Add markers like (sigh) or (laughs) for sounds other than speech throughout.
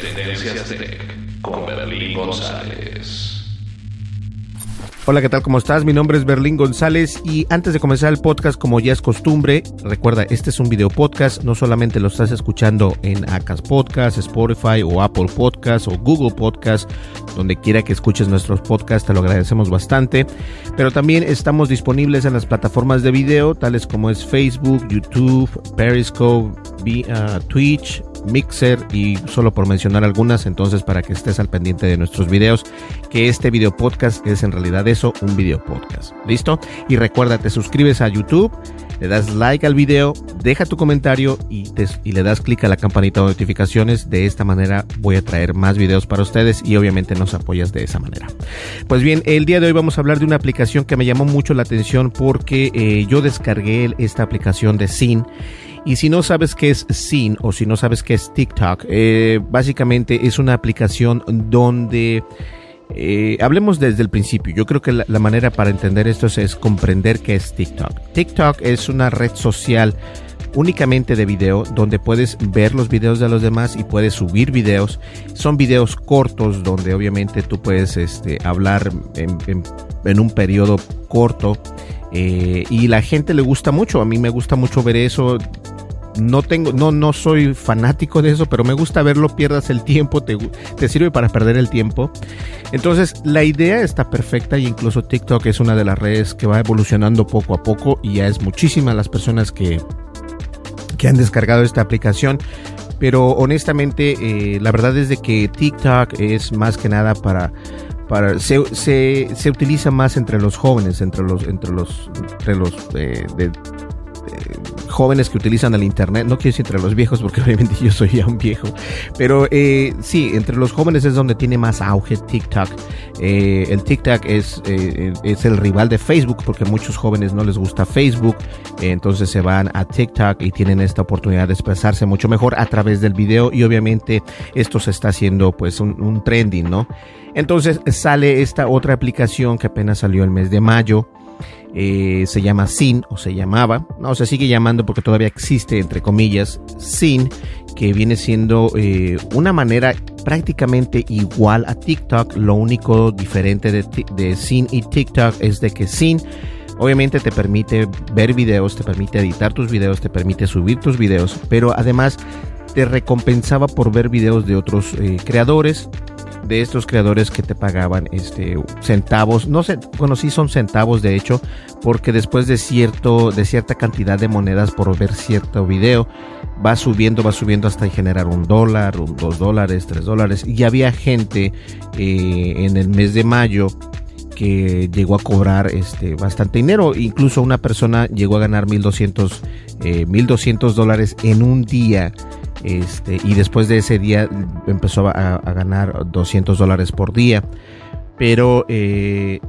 Tendencias Tech con Berlín González. Hola, ¿qué tal? ¿Cómo estás? Mi nombre es Berlín González y antes de comenzar el podcast, como ya es costumbre, recuerda, este es un video podcast, no solamente lo estás escuchando en Acas Podcast, Spotify o Apple Podcast o Google Podcast, donde quiera que escuches nuestros podcasts, te lo agradecemos bastante, pero también estamos disponibles en las plataformas de video, tales como es Facebook, YouTube, Periscope, uh, Twitch, Mixer y solo por mencionar algunas, entonces para que estés al pendiente de nuestros videos, que este video podcast es en realidad eso, un video podcast. ¿Listo? Y recuerda, te suscribes a YouTube, le das like al video, deja tu comentario y, y le das clic a la campanita de notificaciones. De esta manera voy a traer más videos para ustedes y obviamente nos apoyas de esa manera. Pues bien, el día de hoy vamos a hablar de una aplicación que me llamó mucho la atención porque eh, yo descargué esta aplicación de Sin y si no sabes qué es Sin o si no sabes qué es TikTok, eh, básicamente es una aplicación donde... Eh, hablemos desde el principio. Yo creo que la, manera para entender esto es, comprender qué es TikTok. TikTok es una red social únicamente de video donde puedes ver los videos de los demás y puedes subir videos. Son videos cortos donde obviamente tú puedes este, hablar en, un periodo corto eh, y la gente le gusta mucho. A mí me gusta mucho ver eso no tengo, no, no soy fanático de eso, pero me gusta verlo, pierdas el tiempo, te, te sirve para perder el tiempo. Entonces, la idea está perfecta y incluso TikTok es una de las redes que va evolucionando poco a poco y ya es muchísimas las personas que, que han descargado esta aplicación. Pero honestamente, eh, la verdad es de que TikTok es más que nada para para se, se, se, utiliza más entre los jóvenes entre los entre los entre los eh, de, jóvenes que utilizan el internet, no quiero decir entre los viejos porque (laughs) obviamente yo soy ya un viejo, pero eh, sí, entre los jóvenes es donde tiene más auge TikTok. Eh, el TikTok es, eh, es el rival de Facebook porque muchos jóvenes no les gusta Facebook, entonces se van a TikTok y tienen esta oportunidad de expresarse mucho mejor a través del video y obviamente esto se está haciendo pues un, un trending, ¿no? Entonces sale esta otra aplicación que apenas salió el mes de mayo eh, se llama Sin o se llamaba, no, se sigue llamando porque todavía existe, entre comillas, Sin, que viene siendo eh, una manera prácticamente igual a TikTok. Lo único diferente de, de Sin y TikTok es de que Sin obviamente te permite ver videos, te permite editar tus videos, te permite subir tus videos, pero además te recompensaba por ver videos de otros eh, creadores de estos creadores que te pagaban este centavos, no sé, bueno, sí son centavos de hecho, porque después de cierto de cierta cantidad de monedas por ver cierto video, va subiendo, va subiendo hasta generar un dólar, dos dólares, tres dólares. Y había gente eh, en el mes de mayo que llegó a cobrar este bastante dinero. Incluso una persona llegó a ganar 1200 eh, 1200 dólares en un día este, y después de ese día empezó a, ganar 200 dólares por día. Pero eh,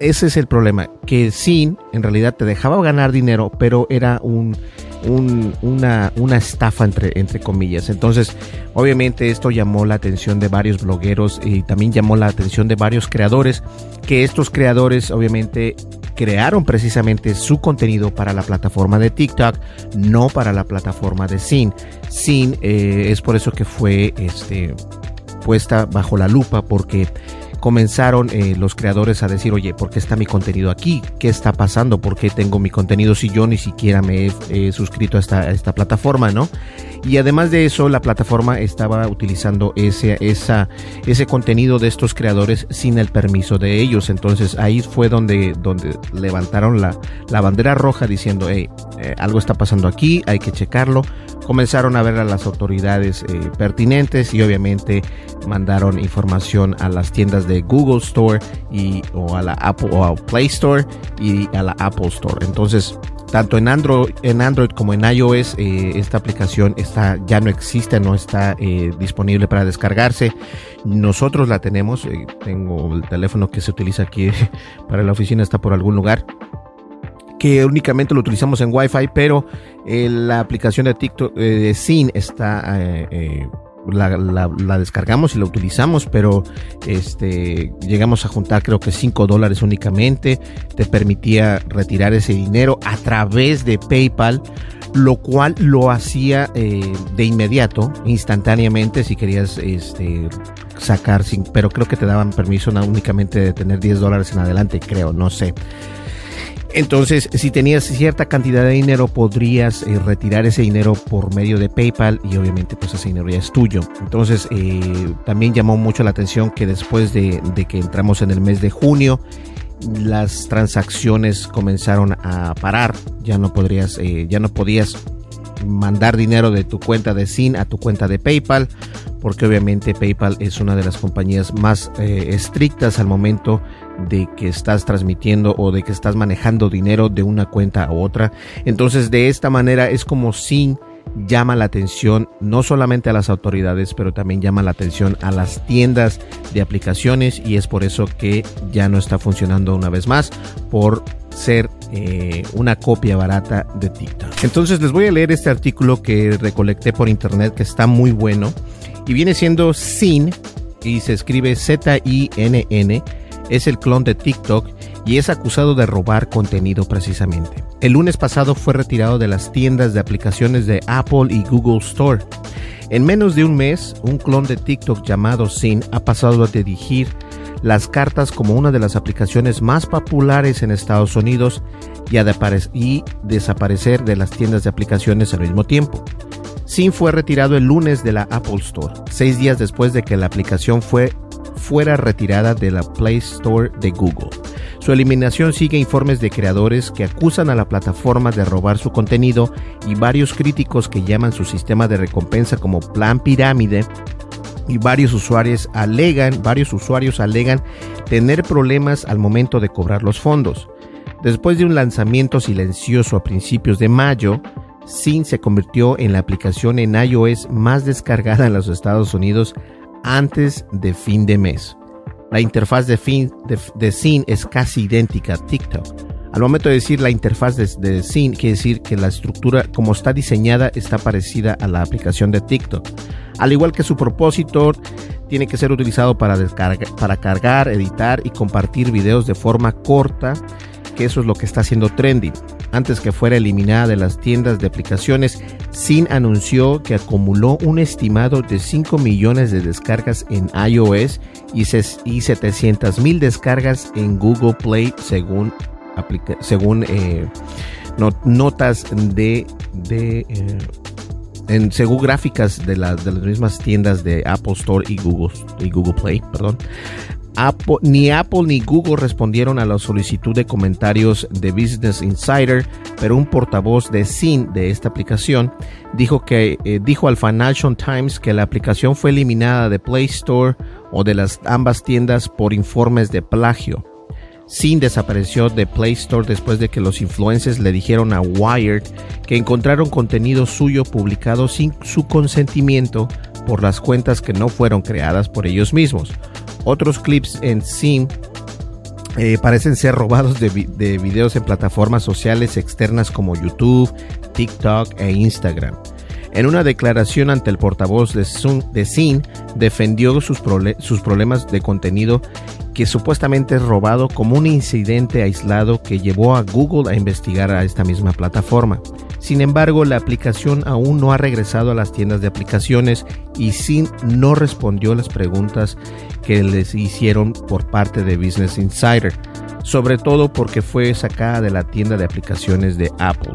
ese es el problema, que Sin en realidad te dejaba ganar dinero, pero era un, una, una, estafa entre, entre comillas. Entonces, obviamente esto llamó la atención de varios blogueros y también llamó la atención de varios creadores, que estos creadores obviamente crearon precisamente su contenido para la plataforma de TikTok, no para la plataforma de Sin. Sin eh, es por eso que fue este, puesta bajo la lupa porque comenzaron eh, los creadores a decir, oye, ¿por qué está mi contenido aquí? ¿Qué está pasando? ¿Por qué tengo mi contenido si yo ni siquiera me he suscrito a esta, a esta plataforma, no? Y además de eso, la plataforma estaba utilizando ese, esa, ese contenido de estos creadores sin el permiso de ellos. Entonces ahí fue donde, donde levantaron la, la bandera roja diciendo, hey, eh, algo está pasando aquí, hay que checarlo. Comenzaron a ver a las autoridades eh, pertinentes y obviamente mandaron información a las tiendas de Google Store y, o a la Apple o a Play Store y a la Apple Store. Entonces, tanto en Android, en Android como en iOS, eh, esta aplicación está, ya no existe, no está eh, disponible para descargarse. Nosotros la tenemos, eh, tengo el teléfono que se utiliza aquí (laughs) para la oficina, está por algún lugar que únicamente lo utilizamos en Wi-Fi, pero la aplicación de TikTok de Sin está la, descargamos y la utilizamos, pero este, llegamos a juntar creo que 5 dólares únicamente. Te permitía retirar ese dinero a través de PayPal, lo cual lo hacía eh, de inmediato, instantáneamente, si querías este, sacar, pero creo que te daban permiso únicamente de tener 10 dólares en adelante, creo, no sé. Entonces, si tenías cierta cantidad de dinero, podrías eh, retirar ese dinero por medio de PayPal y obviamente pues ese dinero ya es tuyo. Entonces, eh, también llamó mucho la atención que después de, que entramos en el mes de junio, las transacciones comenzaron a parar. Ya no podrías, eh, ya no podías mandar dinero de tu cuenta de SIN a tu cuenta de PayPal, porque obviamente PayPal es una de las compañías más estrictas al momento de que estás transmitiendo o de que estás manejando dinero de una cuenta a otra. Entonces de esta manera es como sin llama la atención no solamente a las autoridades, pero también llama la atención a las tiendas de aplicaciones y es por eso que ya no está funcionando una vez más por ser eh, una copia barata de TikTok. Entonces les voy a leer este artículo que recolecté por internet que está muy bueno y viene siendo Sin y se escribe Z-I-N-N es el clon de TikTok y es acusado de robar contenido precisamente. El lunes pasado fue retirado de las tiendas de aplicaciones de Apple y Google Store. En menos de un mes, un clon de TikTok llamado Sin ha pasado a dirigir las cartas como una de las aplicaciones más populares en Estados Unidos y, y desaparecer de las tiendas de aplicaciones al mismo tiempo. Sin fue retirado el lunes de la Apple Store, seis días después de que la aplicación fue fuera retirada de la Play Store de Google. Su eliminación sigue informes de creadores que acusan a la plataforma de robar su contenido y varios críticos que llaman su sistema de recompensa como plan pirámide y varios usuarios alegan, varios usuarios alegan tener problemas al momento de cobrar los fondos. Después de un lanzamiento silencioso a principios de mayo, Sin se convirtió en la aplicación en iOS más descargada en los Estados Unidos antes de fin de mes. La interfaz de, fin, de, es casi idéntica a TikTok. Al momento de decir la interfaz de, de Sin, quiere decir que la estructura como está diseñada está parecida a la aplicación de TikTok. Al igual que su propósito, tiene que ser utilizado para, para cargar, editar y compartir videos de forma corta, que eso es lo que está haciendo trending antes que fuera eliminada de las tiendas de aplicaciones, Sin anunció que acumuló un estimado de 5 millones de descargas en iOS y, 700 mil descargas en Google Play según, según eh, notas de, eh, en, según gráficas de, de, las mismas tiendas de Apple Store y Google, y Google Play, perdón ni Apple ni Google respondieron a la solicitud de comentarios de Business Insider, pero un portavoz de SIN de esta aplicación dijo, que, eh, dijo al Financial Times que la aplicación fue eliminada de Play Store o de las ambas tiendas por informes de plagio. Sin desapareció de Play Store después de que los influencers le dijeron a Wired que encontraron contenido suyo publicado sin su consentimiento por las cuentas que no fueron creadas por ellos mismos. Otros clips en Sim eh, parecen ser robados de, videos en plataformas sociales externas como YouTube, TikTok e Instagram. En una declaración ante el portavoz de, de defendió sus, sus problemas de contenido que supuestamente es robado como un incidente aislado que llevó a Google a investigar a esta misma plataforma. Sin embargo, la aplicación aún no ha regresado a las tiendas de aplicaciones y Sin no respondió las preguntas que les hicieron por parte de Business Insider, sobre todo porque fue sacada de la tienda de aplicaciones de Apple.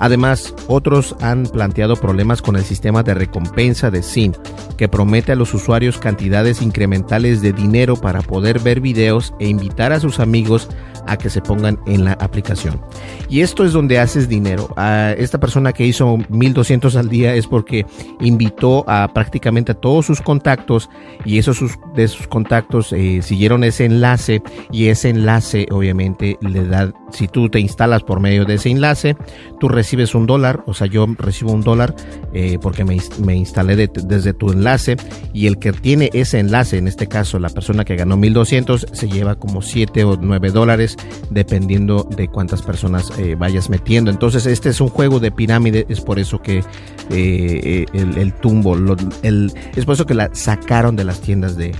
Además, otros han planteado problemas con el sistema de recompensa de Sin, que promete a los usuarios cantidades incrementales de dinero para poder ver videos e invitar a sus amigos a que se pongan en la aplicación. Y esto es donde haces dinero. A esta persona que hizo 1200 al día es porque invitó a prácticamente a todos sus contactos y esos de sus contactos eh, siguieron ese enlace y ese enlace obviamente le da, si tú te instalas por medio de ese enlace, tú recibes un dólar, o sea, yo recibo un dólar eh, porque me, me instalé desde tu enlace y el que tiene ese enlace, en este caso la persona que ganó 1200, se lleva como 7 o 9 dólares dependiendo de cuántas personas eh, vayas metiendo. Entonces este es un juego de pirámide, es por eso que eh, el, tumbo, el, es por eso que la sacaron de las tiendas de...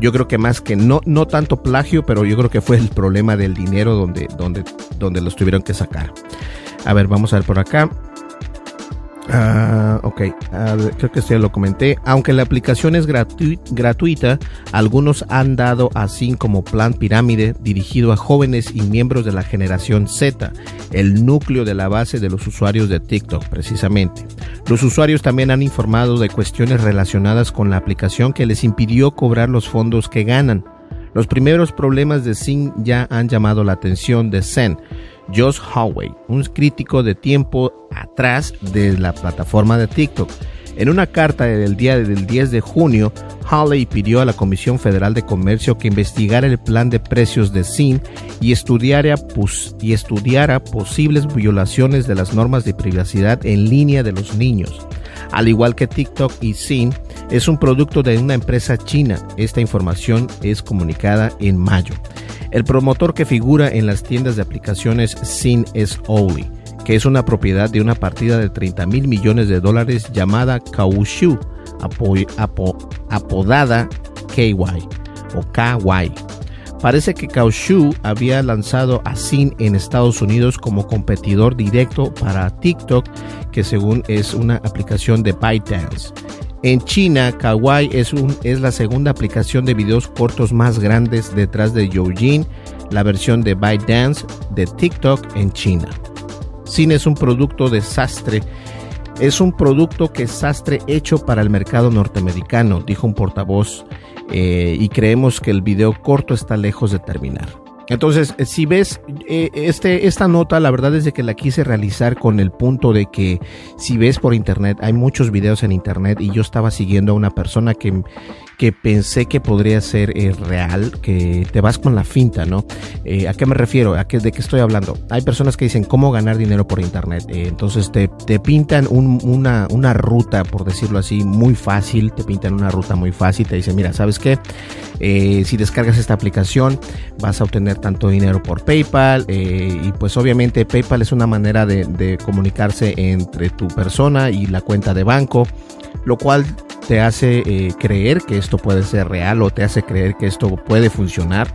Yo creo que más que no, no tanto plagio, pero yo creo que fue el problema del dinero donde, donde, donde los tuvieron que sacar. A ver, vamos a ver por acá. Uh, ok, creo que ya lo comenté. Aunque la aplicación es gratuita, algunos han dado así como plan pirámide dirigido a jóvenes y miembros de la generación Z, el núcleo de la base de los usuarios de TikTok precisamente. Los usuarios también han informado de cuestiones relacionadas con la aplicación que les impidió cobrar los fondos que ganan. Los primeros problemas de Sing ya han llamado la atención de Zen Josh Howey, un crítico de tiempo atrás de la plataforma de TikTok. En una carta del día del 10 de junio, Hawley pidió a la Comisión Federal de Comercio que investigara el plan de precios de SIN y estudiara, y posibles violaciones de las normas de privacidad en línea de los niños. Al igual que TikTok y SIN, es un producto de una empresa china. Esta información es comunicada en mayo. El promotor que figura en las tiendas de aplicaciones Sin es Oli, que es una propiedad de una partida de 30 mil millones de dólares llamada Kaushu, apodada KY o KY. Parece que Kaushu había lanzado a Sin en Estados Unidos como competidor directo para TikTok, que según es una aplicación de ByteDance. En China, Kawaii es, es la segunda aplicación de videos cortos más grandes detrás de Youjin, la versión de ByteDance de TikTok en China. Cine es un producto desastre. Es un producto que sastre hecho para el mercado norteamericano, dijo un portavoz, eh, y creemos que el video corto está lejos de terminar. Entonces, eh, si ves eh, este, esta nota, la verdad es de que la quise realizar con el punto de que si ves por internet, hay muchos videos en internet y yo estaba siguiendo a una persona que, que pensé que podría ser eh, real, que te vas con la finta, ¿no? Eh, ¿A qué me refiero? ¿A qué, ¿De qué estoy hablando? Hay personas que dicen cómo ganar dinero por internet. Eh, entonces te, pintan una, ruta, por decirlo así, muy fácil. Te pintan una ruta muy fácil. Te dicen, mira, ¿sabes qué? si descargas esta aplicación, vas a obtener tanto dinero por PayPal. y pues obviamente PayPal es una manera de comunicarse entre tu persona y la cuenta de banco lo cual te hace eh, creer que esto puede ser real o te hace creer que esto puede funcionar.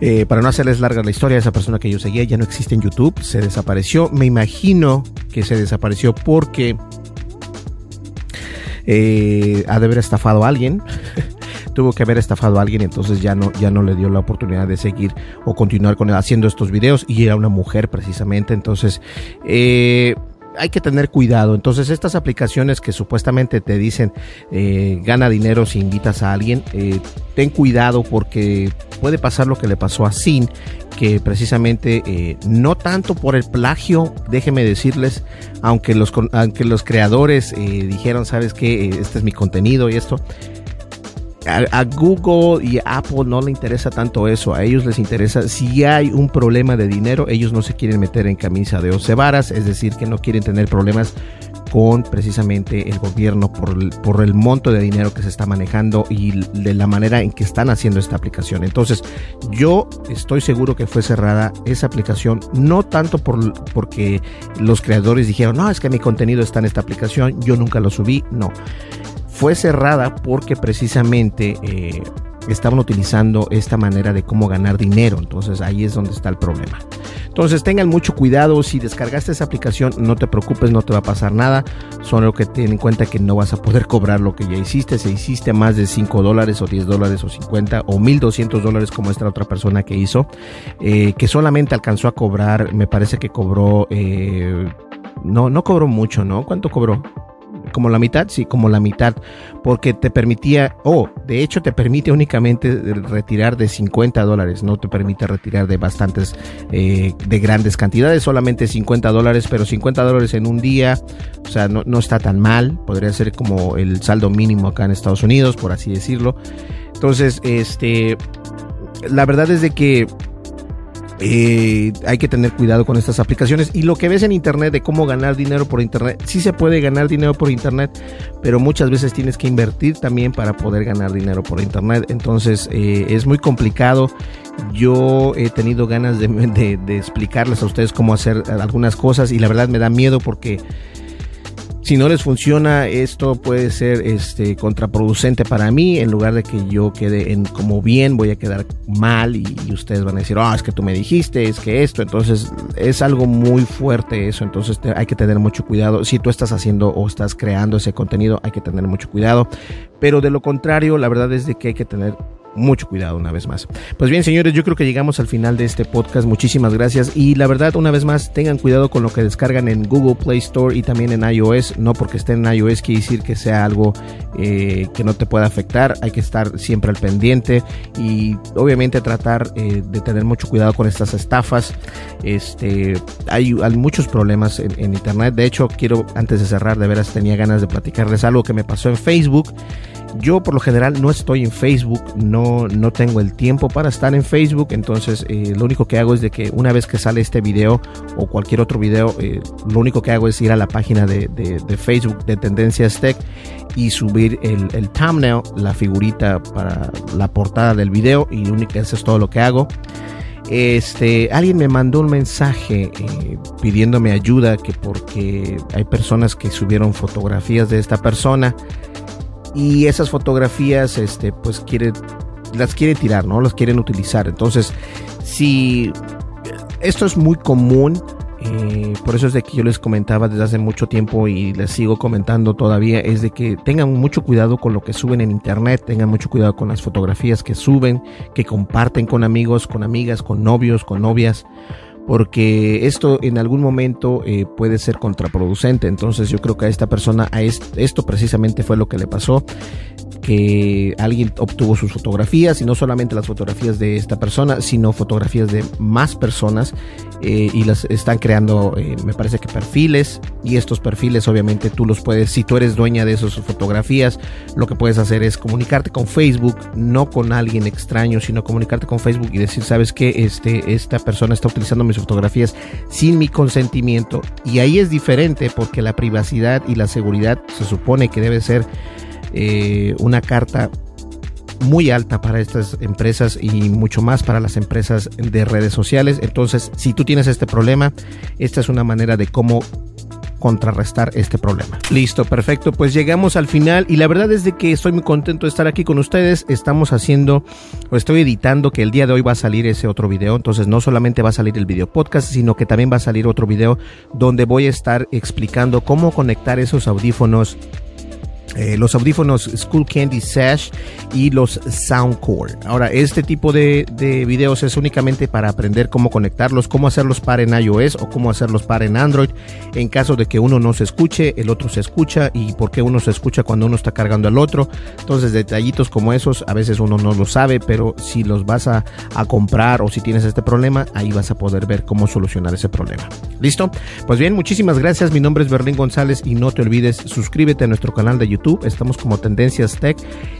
Eh, para no hacerles larga la historia, esa persona que yo seguía ya no existe en YouTube, se desapareció. Me imagino que se desapareció porque eh, ha de haber estafado a alguien. (laughs) tuvo que haber estafado a alguien, entonces ya no, ya no le dio la oportunidad de seguir o continuar con haciendo estos videos. Y era una mujer precisamente, entonces eh, hay que tener cuidado. Entonces, estas aplicaciones que supuestamente te dicen eh, gana dinero si invitas a alguien, eh, ten cuidado porque puede pasar lo que le pasó a Sin, que precisamente eh, no tanto por el plagio, déjeme decirles, aunque los, aunque los creadores dijeron, sabes que este es mi contenido y esto, a, Google y Apple no le interesa tanto eso, a ellos les interesa si hay un problema de dinero, ellos no se quieren meter en camisa de once varas, es decir, que no quieren tener problemas con precisamente el gobierno por el, por el monto de dinero que se está manejando y de la manera en que están haciendo esta aplicación. Entonces, yo estoy seguro que fue cerrada esa aplicación, no tanto por, porque los creadores dijeron, no, es que mi contenido está en esta aplicación, yo nunca lo subí, no fue cerrada porque precisamente eh, estaban utilizando esta manera de cómo ganar dinero. Entonces ahí es donde está el problema. Entonces tengan mucho cuidado, si descargaste esa aplicación no te preocupes, no te va a pasar nada, solo que ten en cuenta que no vas a poder cobrar lo que ya hiciste, si hiciste más de 5 dólares o 10 dólares o 50 o 1200 dólares como esta otra persona que hizo, eh, que solamente alcanzó a cobrar, me parece que cobró, eh, no, no cobró mucho, ¿no? ¿Cuánto cobró? Como la mitad, sí, como la mitad, porque te permitía, o oh, de hecho te permite únicamente retirar de 50 dólares, no te permite retirar de bastantes, eh, de grandes cantidades, solamente 50 dólares, pero 50 dólares en un día, o sea, no, no está tan mal, podría ser como el saldo mínimo acá en Estados Unidos, por así decirlo. Entonces, este, la verdad es de que eh, hay que tener cuidado con estas aplicaciones y lo que ves en internet de cómo ganar dinero por internet, sí se puede ganar dinero por internet, pero muchas veces tienes que invertir también para poder ganar dinero por internet, entonces eh, es muy complicado. Yo he tenido ganas de, (laughs) de explicarles a ustedes cómo hacer algunas cosas y la verdad me da miedo porque si no les funciona, esto puede ser este, contraproducente para mí. En lugar de que yo quede en como bien, voy a quedar mal y, ustedes van a decir, ah, es que tú me dijiste, es que esto. Entonces, es algo muy fuerte eso. Entonces, hay que tener mucho cuidado. Si tú estás haciendo o estás creando ese contenido, hay que tener mucho cuidado. Pero de lo contrario, la verdad es de que hay que tener mucho cuidado una vez más. Pues bien, señores, yo creo que llegamos al final de este podcast. Muchísimas gracias. Y la verdad, una vez más, tengan cuidado con lo que descargan en Google Play Store y también en iOS. No porque esté en iOS quiere decir que sea algo eh, que no te pueda afectar. Hay que estar siempre al pendiente y obviamente tratar eh, de tener mucho cuidado con estas estafas. Este, hay, muchos problemas en Internet. De hecho, quiero, antes de cerrar, de veras tenía ganas de platicarles algo que me pasó en Facebook. Yo por lo general no estoy en Facebook, no, no tengo el tiempo para estar en Facebook, entonces eh, lo único que hago es de que una vez que sale este video o cualquier otro video, eh, lo único que hago es ir a la página de, Facebook de Tendencias Tech y subir el, el, thumbnail, la figurita para la portada del video y único, eso es todo lo que hago. Este, alguien me mandó un mensaje eh, pidiéndome ayuda que porque hay personas que subieron fotografías de esta persona y esas fotografías este pues quiere las quiere tirar no las quieren utilizar. Entonces si esto es muy común eh, por eso es de que yo les comentaba desde hace mucho tiempo y les sigo comentando todavía, es de que tengan mucho cuidado con lo que suben en internet, tengan mucho cuidado con las fotografías que suben, que comparten con amigos, con amigas, con novios, con novias, porque esto en algún momento eh, puede ser contraproducente. Entonces yo creo que a esta persona, a esto precisamente fue lo que le pasó que alguien obtuvo sus fotografías y no solamente las fotografías de esta persona, sino fotografías de más personas eh, y las están creando, eh, me parece que perfiles y estos perfiles obviamente tú los puedes, si tú eres dueña de esas fotografías, lo que puedes hacer es comunicarte con Facebook, no con alguien extraño, sino comunicarte con Facebook y decir, sabes que este, esta persona está utilizando mis fotografías sin mi consentimiento y ahí es diferente porque la privacidad y la seguridad se supone que debe ser eh, una carta muy alta para estas empresas y mucho más para las empresas de redes sociales. Entonces, si tú tienes este problema, esta es una manera de cómo contrarrestar este problema. Listo, perfecto. Pues llegamos al final y la verdad es de que estoy muy contento de estar aquí con ustedes. Estamos haciendo o estoy editando que el día de hoy va a salir ese otro video. Entonces no solamente va a salir el video podcast, sino que también va a salir otro video donde voy a estar explicando cómo conectar esos audífonos eh, los audífonos School Candy Sash y los Soundcore. Ahora, este tipo de, de, videos es únicamente para aprender cómo conectarlos, cómo hacerlos para en iOS o cómo hacerlos para en Android. En caso de que uno no se escuche, el otro se escucha y por qué uno se escucha cuando uno está cargando al otro. Entonces, detallitos como esos, a veces uno no lo sabe, pero si los vas a, a comprar o si tienes este problema, ahí vas a poder ver cómo solucionar ese problema. ¿Listo? Pues bien, muchísimas gracias. Mi nombre es Berlín González y no te olvides, suscríbete a nuestro canal de YouTube Estamos como Tendencias Tech.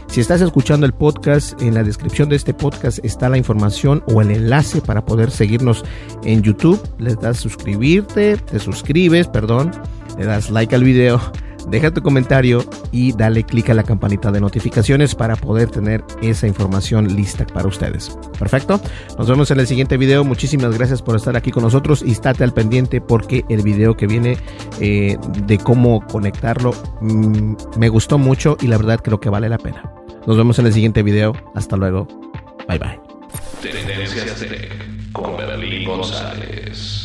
Si estás escuchando el podcast, en la descripción de este podcast está la información o el enlace para poder seguirnos en YouTube. Le das suscribirte, te suscribes, perdón, le das like al video deja tu comentario y dale clic a la campanita de notificaciones para poder tener esa información lista para ustedes. Perfecto. Nos vemos en el siguiente video. Muchísimas gracias por estar aquí con nosotros y estate al pendiente porque el video que viene eh, de cómo conectarlo mm, me gustó mucho y la verdad creo que vale la pena. Nos vemos en el siguiente video. Hasta luego. Bye bye. Tendencias con Berlín González.